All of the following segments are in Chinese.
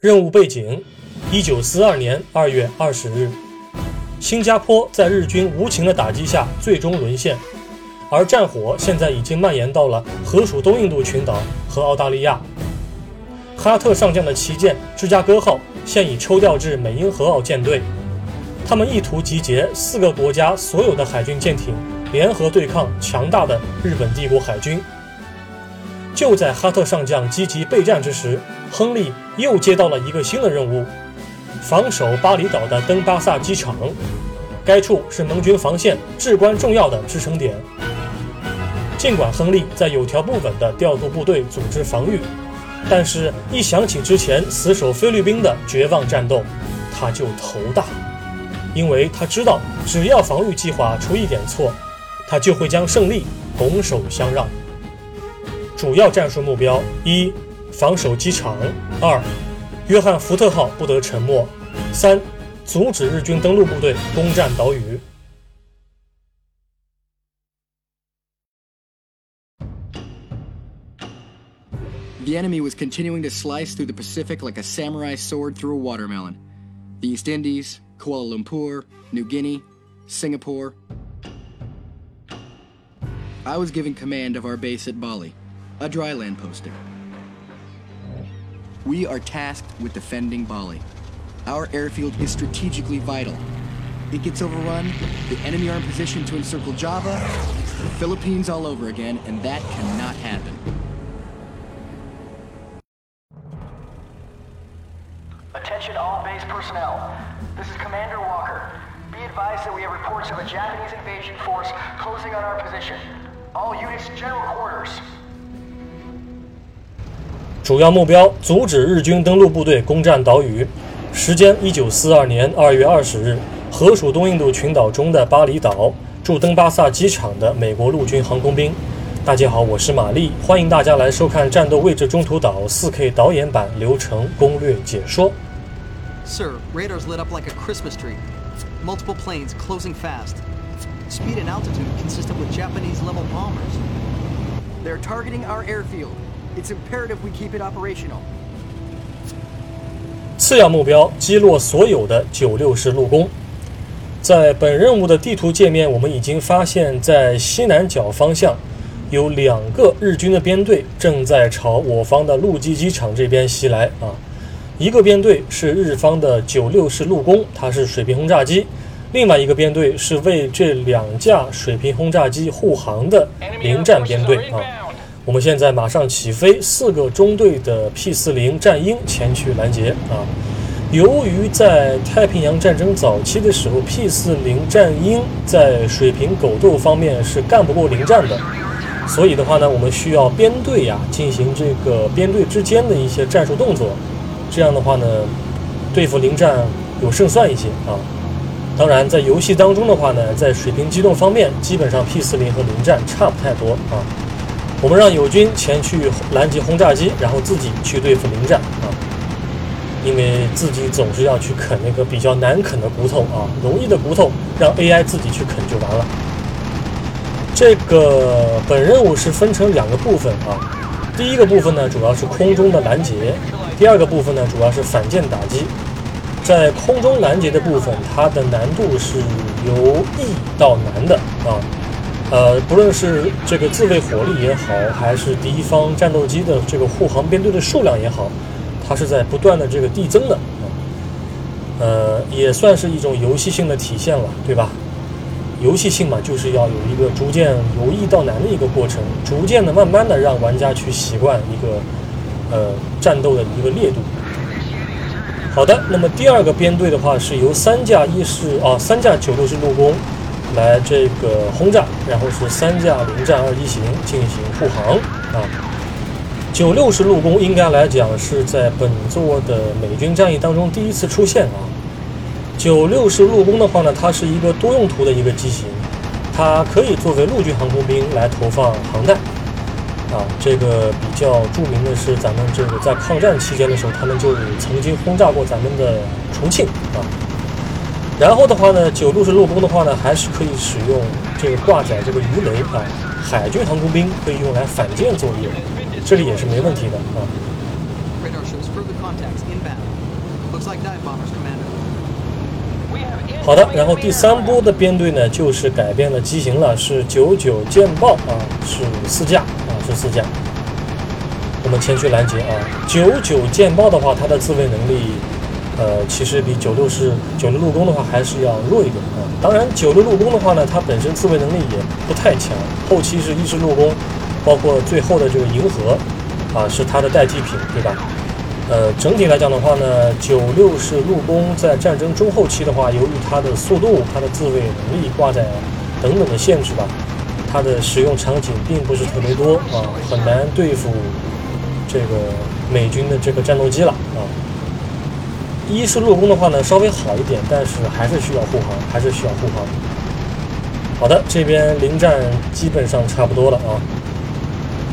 任务背景：一九四二年二月二十日，新加坡在日军无情的打击下最终沦陷，而战火现在已经蔓延到了河属东印度群岛和澳大利亚。哈特上将的旗舰芝加哥号现已抽调至美英荷澳舰队，他们意图集结四个国家所有的海军舰艇，联合对抗强大的日本帝国海军。就在哈特上将积极备战之时，亨利又接到了一个新的任务：防守巴厘岛的登巴萨机场。该处是盟军防线至关重要的支撑点。尽管亨利在有条不紊地调度部队组织防御，但是一想起之前死守菲律宾的绝望战斗，他就头大，因为他知道只要防御计划出一点错，他就会将胜利拱手相让。主要战术目标：一、防守机场；二、约翰·福特号不得沉没；三、阻止日军登陆部队攻占岛屿。The enemy was continuing to slice through the Pacific like a samurai sword through a watermelon. The East Indies, Kuala Lumpur, New Guinea, Singapore. I was given command of our base at Bali a dryland posting. We are tasked with defending Bali. Our airfield is strategically vital. It gets overrun, the enemy are in position to encircle Java, the Philippines all over again, and that cannot happen. Attention all base personnel. This is Commander Walker. Be advised that we have reports of a Japanese invasion force closing on our position. All units, general quarters. 主要目标：阻止日军登陆部队攻占岛屿。时间：一九四二年二月二十日，河属东印度群岛中的巴厘岛，驻登巴萨机场的美国陆军航空兵。大家好，我是玛丽，欢迎大家来收看《战斗位置中途岛》4K 导演版流程攻略解说。Sir, radar's lit up like a Christmas tree. Multiple planes closing fast. Speed and altitude consistent with Japanese level bombers. They're targeting our airfield. It's imperative we keep it operational. 次要目标：击落所有的九六式陆攻。在本任务的地图界面，我们已经发现，在西南角方向有两个日军的编队正在朝我方的陆基机场这边袭来啊。一个编队是日方的九六式陆攻，它是水平轰炸机；另外一个编队是为这两架水平轰炸机护航的临战编队啊。我们现在马上起飞，四个中队的 P 四零战鹰前去拦截啊。由于在太平洋战争早期的时候，P 四零战鹰在水平狗斗方面是干不过零战的，所以的话呢，我们需要编队呀进行这个编队之间的一些战术动作，这样的话呢，对付零战有胜算一些啊。当然，在游戏当中的话呢，在水平机动方面，基本上 P 四零和零战差不太多啊。我们让友军前去拦截轰炸机，然后自己去对付临战啊。因为自己总是要去啃那个比较难啃的骨头啊，容易的骨头让 AI 自己去啃就完了。这个本任务是分成两个部分啊，第一个部分呢主要是空中的拦截，第二个部分呢主要是反舰打击。在空中拦截的部分，它的难度是由易到难的啊。呃，不论是这个自卫火力也好，还是敌方战斗机的这个护航编队的数量也好，它是在不断的这个递增的。呃，也算是一种游戏性的体现了，对吧？游戏性嘛，就是要有一个逐渐由易到难的一个过程，逐渐的、慢慢的让玩家去习惯一个呃战斗的一个烈度。好的，那么第二个编队的话是由三架一式啊三架九六式陆攻来这个轰炸，然后是三架零战二机型进行护航啊。九六式陆攻应该来讲是在本作的美军战役当中第一次出现啊。九六式陆攻的话呢，它是一个多用途的一个机型，它可以作为陆军航空兵来投放航弹。啊，这个比较著名的是咱们这个在抗战期间的时候，他们就曾经轰炸过咱们的重庆啊。然后的话呢，九路是落空的话呢，还是可以使用这个挂载这个鱼雷啊，海军航空兵可以用来反舰作业，这里也是没问题的啊。好的，然后第三波的编队呢，就是改变了机型了，是九九舰爆啊，是四架啊，是四架。我们前去拦截啊，九九舰爆的话，它的自卫能力，呃，其实比九六是九六陆攻的话还是要弱一点啊。当然，九六陆攻的话呢，它本身自卫能力也不太强，后期是一式陆攻，包括最后的这个银河啊，是它的代替品，对吧？呃，整体来讲的话呢，九六式陆攻在战争中后期的话，由于它的速度、它的自卫能力挂载等等的限制吧，它的使用场景并不是特别多啊，很难对付这个美军的这个战斗机了啊。一是陆攻的话呢，稍微好一点，但是还是需要护航，还是需要护航。好的，这边临战基本上差不多了啊。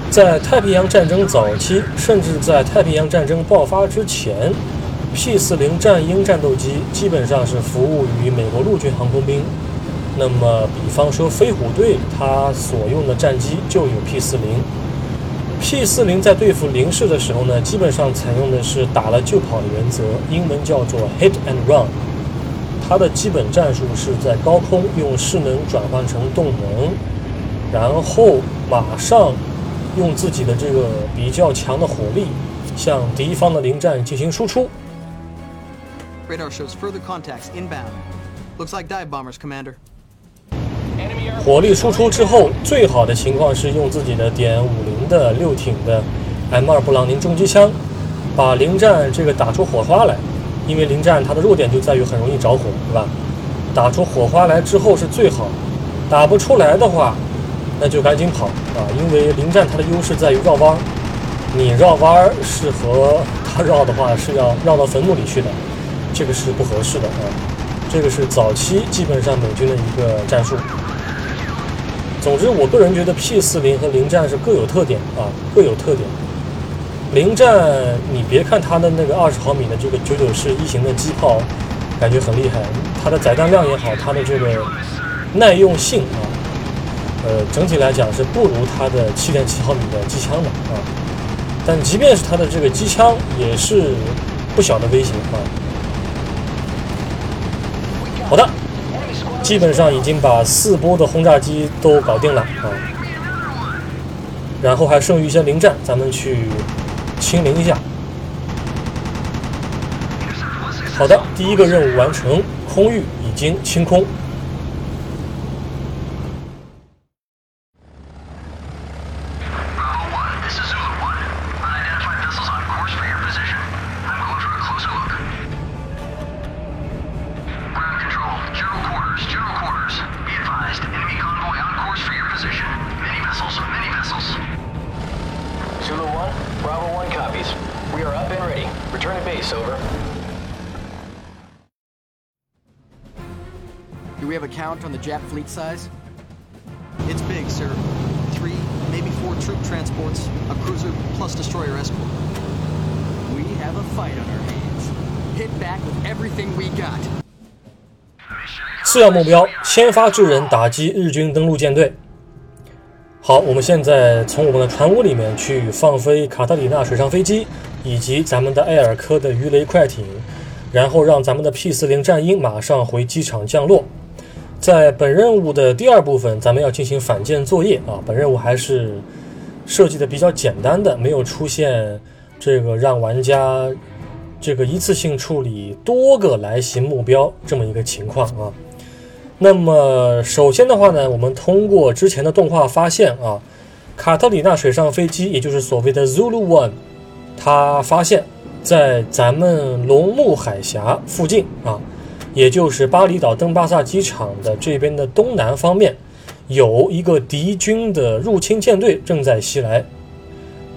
在太平洋战争早期，甚至在太平洋战争爆发之前，P-40 战鹰战斗机基本上是服务于美国陆军航空兵。那么，比方说飞虎队，它所用的战机就有 P-40。P-40 在对付零式的时候呢，基本上采用的是打了就跑的原则，英文叫做 hit and run。它的基本战术是在高空用势能转换成动能，然后马上。用自己的这个比较强的火力，向敌方的零战进行输出。Radar shows further contacts inbound. Looks like dive bombers, Commander. 火力输出之后，最好的情况是用自己的点五零的六挺的 M 二布朗宁重机枪，把零战这个打出火花来。因为零战它的弱点就在于很容易着火，对吧？打出火花来之后是最好，打不出来的话，那就赶紧跑啊！因为零战它的优势在于绕弯，你绕弯是和它绕的话是要绕到坟墓里去的，这个是不合适的啊。这个是早期基本上美军的一个战术。总之，我个人觉得 P 四零和零战是各有特点啊，各有特点。零战，你别看它的那个二十毫米的这个九九式一型的机炮，感觉很厉害，它的载弹量也好，它的这个耐用性啊，呃，整体来讲是不如它的七点七毫米的机枪的啊。但即便是它的这个机枪，也是不小的威胁啊。好的，基本上已经把四波的轰炸机都搞定了啊，然后还剩余一些零战，咱们去清零一下。好的，第一个任务完成，空域已经清空。Count on the Jap fleet size? It's big, sir. Three, maybe four troop transports, a cruiser, plus destroyer escort. We have a fight on our hands. Hit back with everything we got. 次要目标：先发制人，打击日军登陆舰队。好，我们现在从我们的船坞里面去放飞卡特里娜水上飞机以及咱们的埃尔科的鱼雷快艇，然后让咱们的 P 四零战鹰马上回机场降落。在本任务的第二部分，咱们要进行反舰作业啊。本任务还是设计的比较简单的，没有出现这个让玩家这个一次性处理多个来袭目标这么一个情况啊。那么首先的话呢，我们通过之前的动画发现啊，卡特里娜水上飞机，也就是所谓的 Zulu One，它发现，在咱们龙目海峡附近啊，也就是巴厘岛登巴萨机场的这边的东南方面，有一个敌军的入侵舰队正在袭来。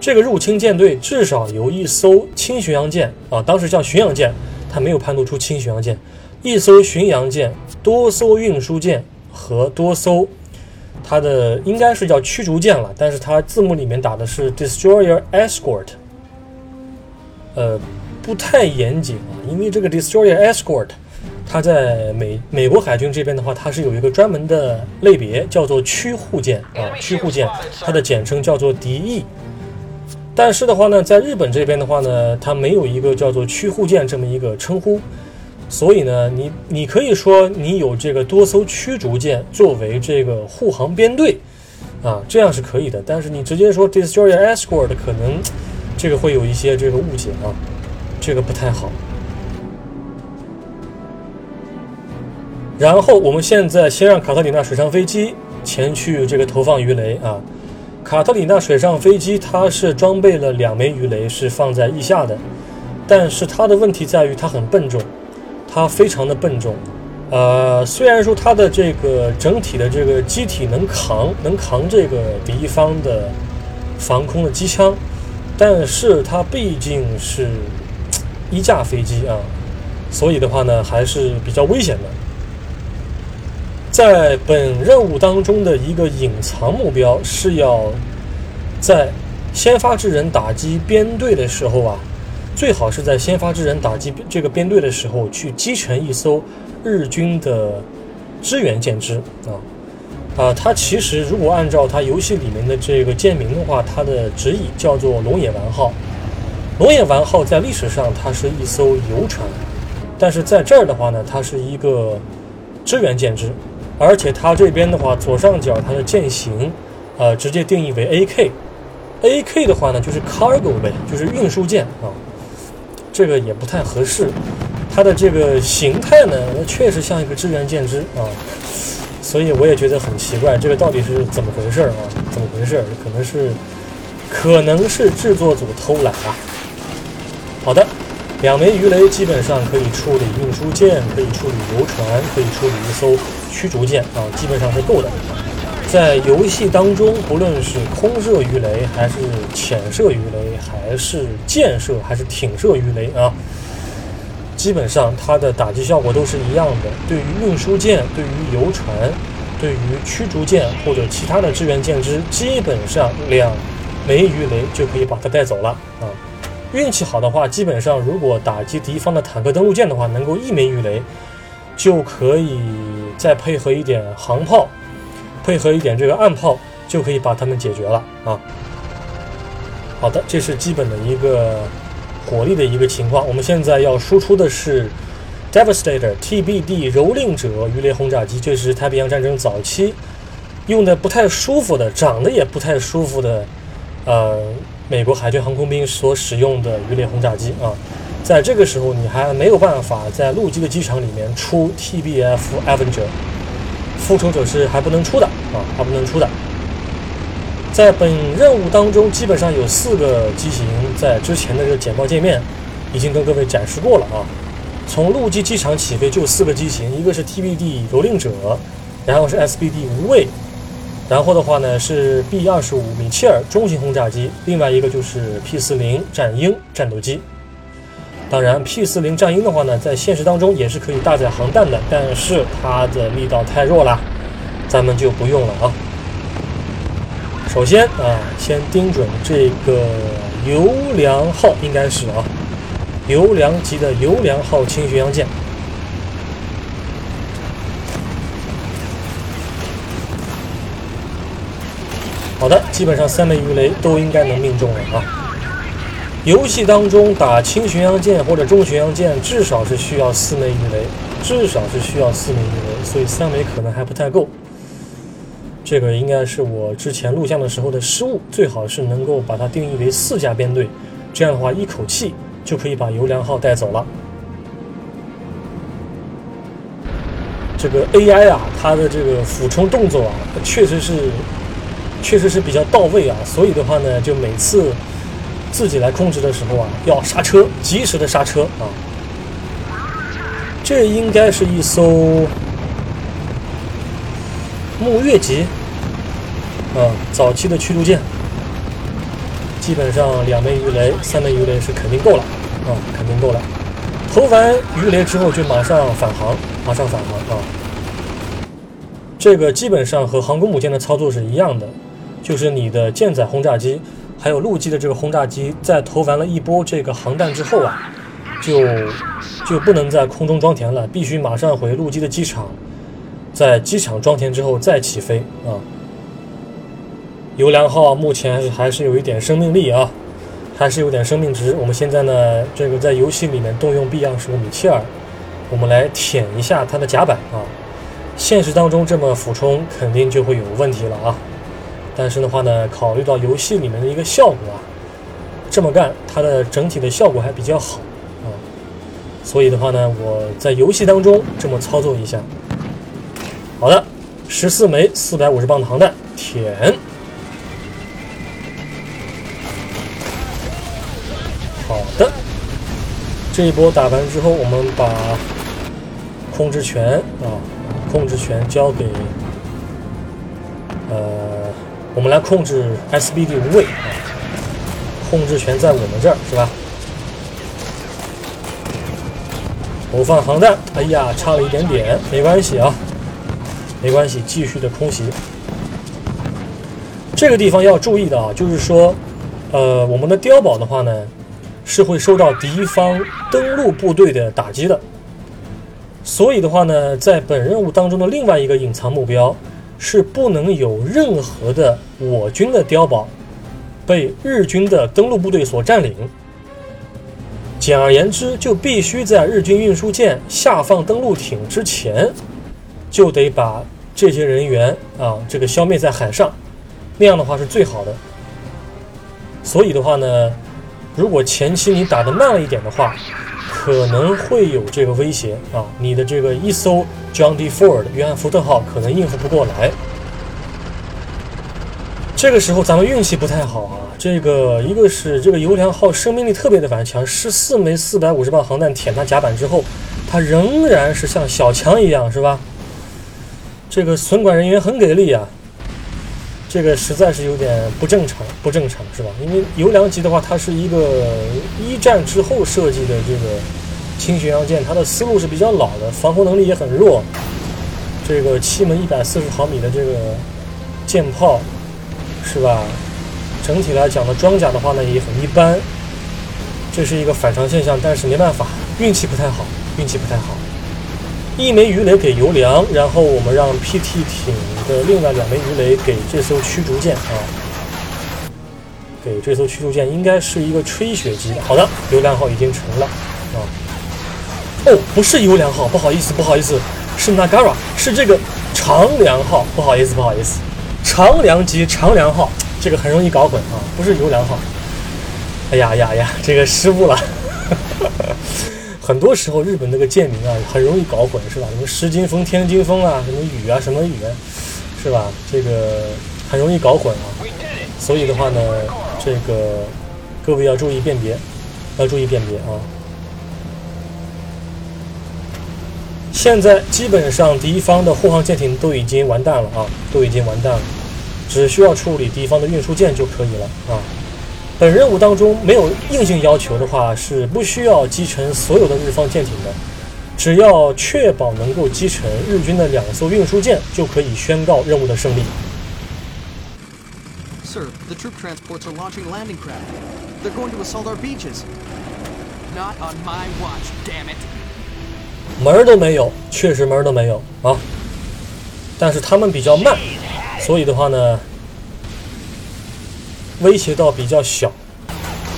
这个入侵舰队至少有一艘轻巡洋舰啊，当时叫巡洋舰，它没有判读出轻巡洋舰，一艘巡洋舰、多艘运输舰和多艘它的应该是叫驱逐舰了，但是它字幕里面打的是 destroyer escort，呃，不太严谨啊，因为这个 destroyer escort，它在美美国海军这边的话，它是有一个专门的类别，叫做驱护舰啊，驱护舰，它的简称叫做敌翼。但是的话呢，在日本这边的话呢，它没有一个叫做驱护舰这么一个称呼，所以呢，你你可以说你有这个多艘驱逐舰作为这个护航编队，啊，这样是可以的。但是你直接说 destroyer escort，可能这个会有一些这个误解啊，这个不太好。然后我们现在先让卡特里娜水上飞机前去这个投放鱼雷啊。卡特里娜水上飞机它是装备了两枚鱼雷，是放在翼下的，但是它的问题在于它很笨重，它非常的笨重。呃，虽然说它的这个整体的这个机体能扛，能扛这个敌方的防空的机枪，但是它毕竟是 一架飞机啊，所以的话呢，还是比较危险的。在本任务当中的一个隐藏目标是要在先发制人打击编队的时候啊，最好是在先发制人打击这个编队的时候去击沉一艘日军的支援舰只啊啊！它其实如果按照它游戏里面的这个舰名的话，它的直译叫做“龙眼丸号”。龙眼丸号在历史上它是一艘游船，但是在这儿的话呢，它是一个支援舰只。而且它这边的话，左上角它的舰型，呃，直接定义为 AK，AK 的话呢就是 cargo 呗，就是运输舰啊，这个也不太合适。它的这个形态呢，确实像一个支援舰只啊，所以我也觉得很奇怪，这个到底是怎么回事啊？怎么回事？可能是，可能是制作组偷懒吧。好的。两枚鱼雷基本上可以处理运输舰，可以处理游船，可以处理一艘驱逐舰啊，基本上是够的。在游戏当中，不论是空射鱼雷，还是潜射鱼雷，还是箭射，还是挺射鱼雷啊，基本上它的打击效果都是一样的。对于运输舰、对于游船、对于驱逐舰或者其他的支援舰只，基本上两枚鱼雷就可以把它带走了啊。运气好的话，基本上如果打击敌方的坦克登陆舰的话，能够一枚鱼雷就可以再配合一点航炮，配合一点这个暗炮，就可以把他们解决了啊。好的，这是基本的一个火力的一个情况。我们现在要输出的是 Devastator TBD 蹂躏者鱼雷轰炸机，这是太平洋战争早期用的不太舒服的，长得也不太舒服的，呃。美国海军航空兵所使用的鱼雷轰炸机啊，在这个时候你还没有办法在陆基的机场里面出 TBF Avenger，复仇者是还不能出的啊，还不能出的。在本任务当中，基本上有四个机型，在之前的这个简报界面已经跟各位展示过了啊。从陆基机场起飞就四个机型，一个是 TBD 蹂躏者，然后是 SBD 无畏。然后的话呢，是 B 二十五米切尔中型轰炸机，另外一个就是 P 四零战鹰战斗机。当然，P 四零战鹰的话呢，在现实当中也是可以搭载航弹的，但是它的力道太弱了，咱们就不用了啊。首先啊，先盯准这个油良号，应该是啊，油良级的油良号轻巡洋舰。好的，基本上三枚鱼雷都应该能命中了啊！游戏当中打轻巡洋舰或者中巡洋舰，至少是需要四枚鱼雷，至少是需要四枚鱼雷，所以三枚可能还不太够。这个应该是我之前录像的时候的失误，最好是能够把它定义为四架编队，这样的话一口气就可以把油良号带走了。这个 AI 啊，它的这个俯冲动作啊，确实是。确实是比较到位啊，所以的话呢，就每次自己来控制的时候啊，要刹车，及时的刹车啊。这应该是一艘木月级啊，早期的驱逐舰，基本上两枚鱼雷、三枚鱼雷是肯定够了啊，肯定够了。投完鱼雷之后就马上返航，马上返航啊。这个基本上和航空母舰的操作是一样的。就是你的舰载轰炸机，还有陆基的这个轰炸机，在投完了一波这个航弹之后啊，就就不能在空中装填了，必须马上回陆基的机场，在机场装填之后再起飞啊。油良号目前还是有一点生命力啊，还是有点生命值。我们现在呢，这个在游戏里面动用 B 二十五米切尔，我们来舔一下它的甲板啊。现实当中这么俯冲肯定就会有问题了啊。但是的话呢，考虑到游戏里面的一个效果啊，这么干它的整体的效果还比较好啊。所以的话呢，我在游戏当中这么操作一下。好的，十四枚四百五十磅的航弹，舔。好的，这一波打完之后，我们把控制权啊，控制权交给呃，我们来控制 SBD 无畏啊，控制权在我们这儿是吧？投放航弹，哎呀，差了一点点，没关系啊，没关系，继续的空袭。这个地方要注意的啊，就是说，呃，我们的碉堡的话呢。是会受到敌方登陆部队的打击的，所以的话呢，在本任务当中的另外一个隐藏目标是不能有任何的我军的碉堡被日军的登陆部队所占领。简而言之，就必须在日军运输舰下放登陆艇之前，就得把这些人员啊这个消灭在海上，那样的话是最好的。所以的话呢。如果前期你打得慢了一点的话，可能会有这个威胁啊！你的这个一艘 John D. Ford 约翰福特号可能应付不过来。这个时候咱们运气不太好啊！这个一个是这个油粮号生命力特别的顽强，十四枚四百五十磅航弹舔它甲板之后，它仍然是像小强一样，是吧？这个损管人员很给力啊！这个实在是有点不正常，不正常是吧？因为油良级的话，它是一个一战之后设计的这个轻巡洋舰，它的思路是比较老的，防空能力也很弱。这个七门一百四十毫米的这个舰炮，是吧？整体来讲的装甲的话呢，也很一般。这是一个反常现象，但是没办法，运气不太好，运气不太好。一枚鱼雷给油粮，然后我们让 PT 艇呃另外两枚鱼雷给这艘驱逐舰啊，给这艘驱逐舰应该是一个吹雪机。好的，优良号已经沉了啊。哦，不是优良号，不好意思，不好意思，是 Nagara，是这个长良号，不好意思，不好意思，长良级长良号，这个很容易搞混啊，不是优良号。哎呀呀呀，这个失误了。很多时候，日本那个舰名啊，很容易搞混，是吧？什么石金峰、天津峰啊，什么雨啊，什么雨，是吧？这个很容易搞混啊。所以的话呢，这个各位要注意辨别，要注意辨别啊。现在基本上敌方的护航舰艇都已经完蛋了啊，都已经完蛋了，只需要处理敌方的运输舰就可以了啊。本任务当中没有硬性要求的话，是不需要击沉所有的日方舰艇的，只要确保能够击沉日军的两艘运输舰，就可以宣告任务的胜利。Sir, the troop transports are launching landing craft. They're going to assault our beaches. Not on my watch, damn it. 门儿都没有，确实门儿都没有啊。但是他们比较慢，所以的话呢。威胁到比较小，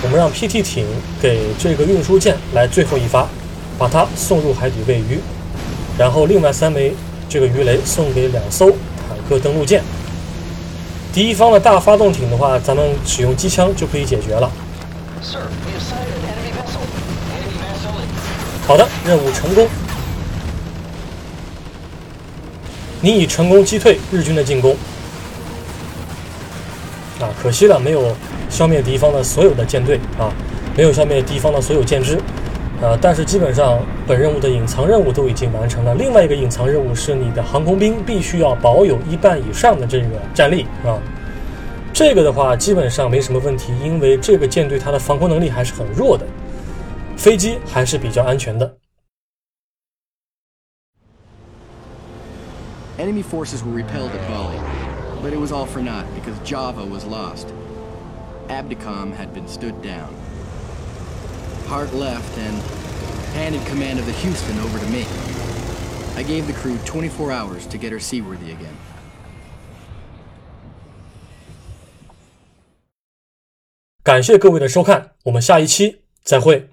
我们让 PT 艇给这个运输舰来最后一发，把它送入海底喂鱼，然后另外三枚这个鱼雷送给两艘坦克登陆舰。敌方的大发动艇的话，咱们使用机枪就可以解决了。好的，任务成功，你已成功击退日军的进攻。啊，可惜了，没有消灭敌方的所有的舰队啊，没有消灭敌方的所有舰只，呃，但是基本上本任务的隐藏任务都已经完成了。另外一个隐藏任务是你的航空兵必须要保有一半以上的这个战力啊，这个的话基本上没什么问题，因为这个舰队它的防空能力还是很弱的，飞机还是比较安全的。Enemy forces were repelled at Bali. But it was all for naught because Java was lost. Abdicom had been stood down. Hart left and handed command of the Houston over to me. I gave the crew 24 hours to get her seaworthy again. 感谢各位的收看，我们下一期再会。